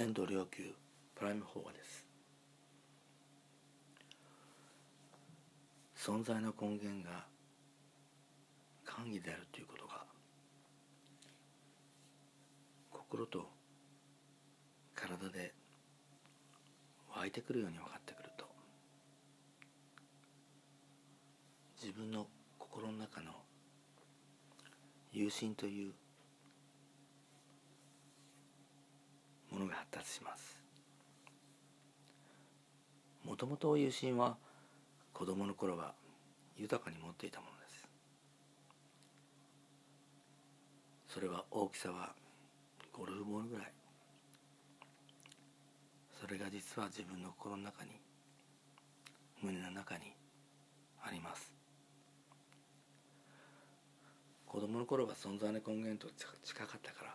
遠藤良久プライム法話です。存在の根源が簡易であるということが心と体で湧いてくるように分かってくると。自分の心の中の有心というものがします。もともと有心は子供の頃は豊かに持っていたものです。それは大きさはゴルフボールぐらい。それが実は自分の心の中に胸の中にあります。子供の頃は存在の根源と近かったから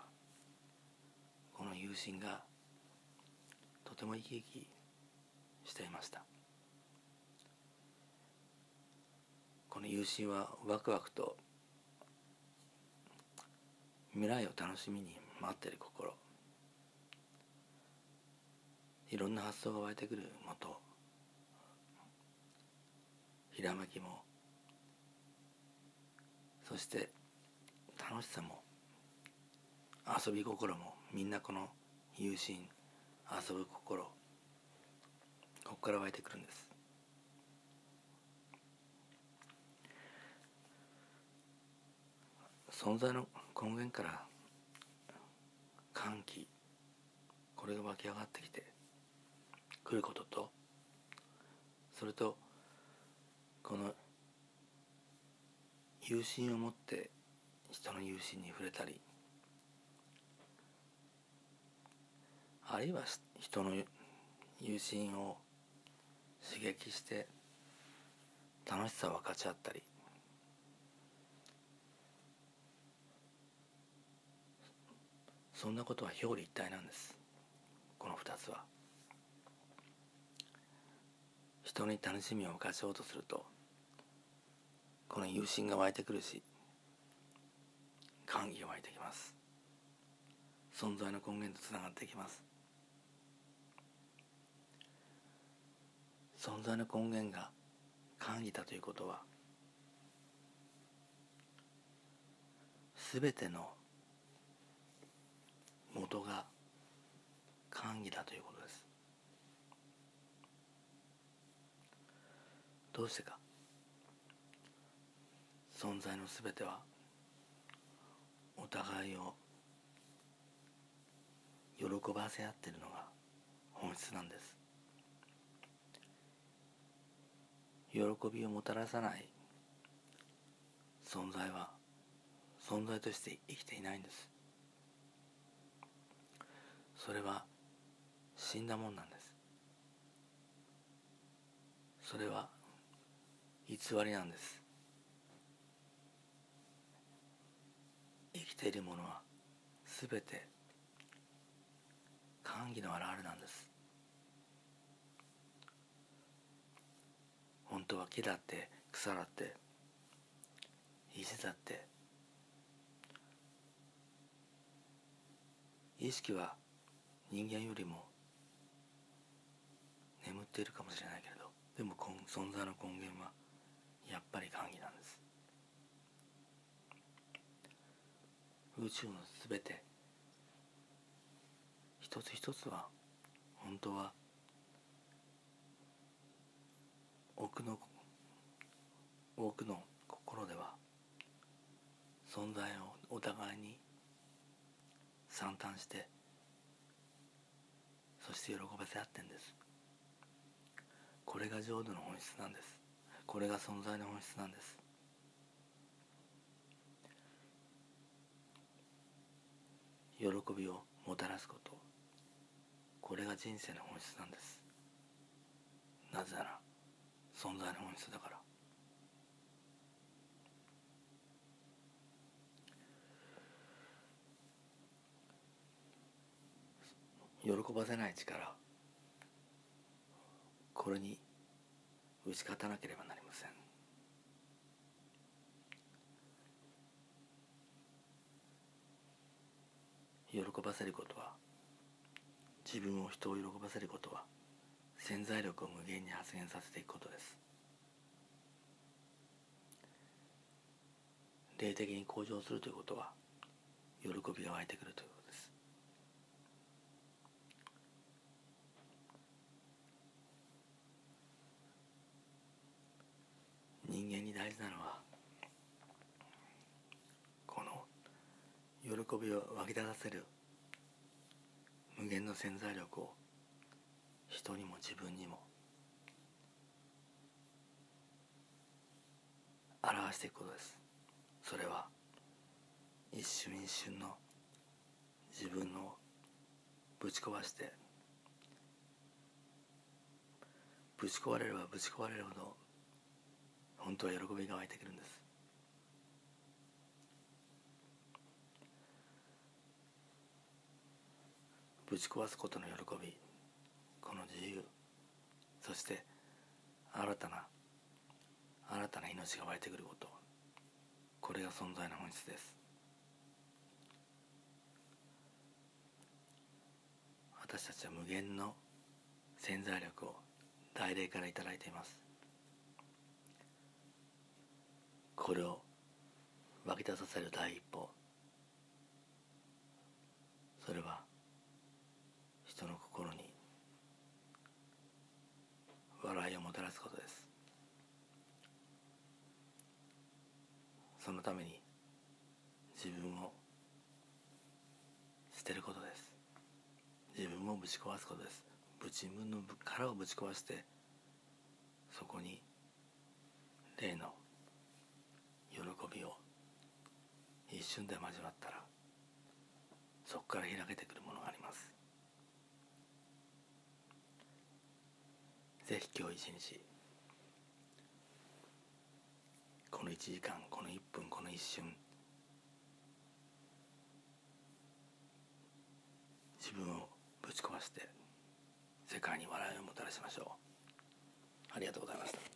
この友心がとても生き生きしていました。この友心はワクワクと未来を楽しみに待っている心。いろんな発想が湧いてくるもとひらめきもそして楽しさも遊び心もみんなこの友心遊ぶ心。ここから湧いてくるんです。存在の根源から歓喜これが湧き上がってきてくることとそれとこの友心を持って人の友心に触れたりあるいは人の友心を刺激して楽しさを分かち合ったりそんなことは表裏一体なんです。この2つは。人に楽しみを分かちようとするとこの友心が湧いてくるし歓喜が湧いてきます。存在の根源とつながっていきます。存在の根源が歓喜だということは全ての元が歓喜だということです。どうしてか。存在の全てはお互いを喜ばせ合っているのが本質なんです。喜びをもたらさない。存在は存在として生きていないんです。それは死んだもんなんです。それは偽りなんです。生きているものは全て歓喜の表れなんです。本当は木だって草だって石だって意識は人間よりも眠っているかもしれないけれどでも存在の根源はやっぱり歓喜なんです。宇宙のすべて一つ一つは本当は奥の多くの心では存在をお互いに惨憺してそして喜ばせ合ってんです。これが浄土の本質なんです。これが存在の本質なんです。喜びをもたらすこと。これが人生の本質なんです。なぜなら存在の本質だから。喜ばせない力。これに打ち勝たなければなりません。喜ばせることは自分を人を喜ばせることは潜在力を無限に発現させていくことです。霊的に向上するということは喜びが湧いてくるということです。人間に大事なのはこの喜びを湧き出させる無限の潜在力を人にも自分にも表していくことです。それは一瞬一瞬の自分のぶち壊してぶち壊れればぶち壊れるほど本当は喜びが湧いてくるんです。ぶち壊すことの喜びこの自由。そして新たな新たな命が湧いてくること。これが存在の本質です。私たちは無限の潜在力を大霊から頂いています。これを湧き出させる第一歩。それは人の心に笑いをもたらすことですそのために自分を捨てることです。自分をぶち壊すことです。自分の殻をぶち壊してそこに霊の喜びを一瞬で交わったらそこから開けてくるものがあります。ぜひ今日一日この1時間この1分この一瞬。自分をぶち壊して世界に笑いをもたらしましょう。ありがとうございました。